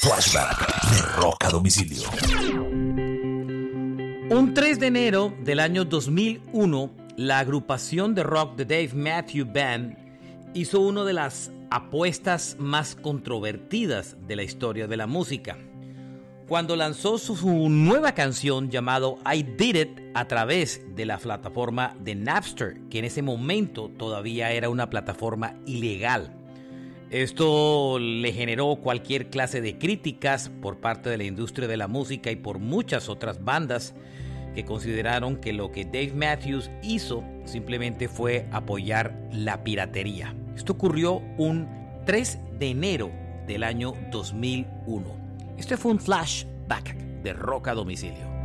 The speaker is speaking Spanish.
Flashback de Rock a Domicilio. Un 3 de enero del año 2001, la agrupación de rock de Dave Matthew Band hizo una de las apuestas más controvertidas de la historia de la música. Cuando lanzó su nueva canción llamado I Did It a través de la plataforma de Napster, que en ese momento todavía era una plataforma ilegal. Esto le generó cualquier clase de críticas por parte de la industria de la música y por muchas otras bandas que consideraron que lo que Dave Matthews hizo simplemente fue apoyar la piratería. Esto ocurrió un 3 de enero del año 2001. Este fue un flashback de Roca Domicilio.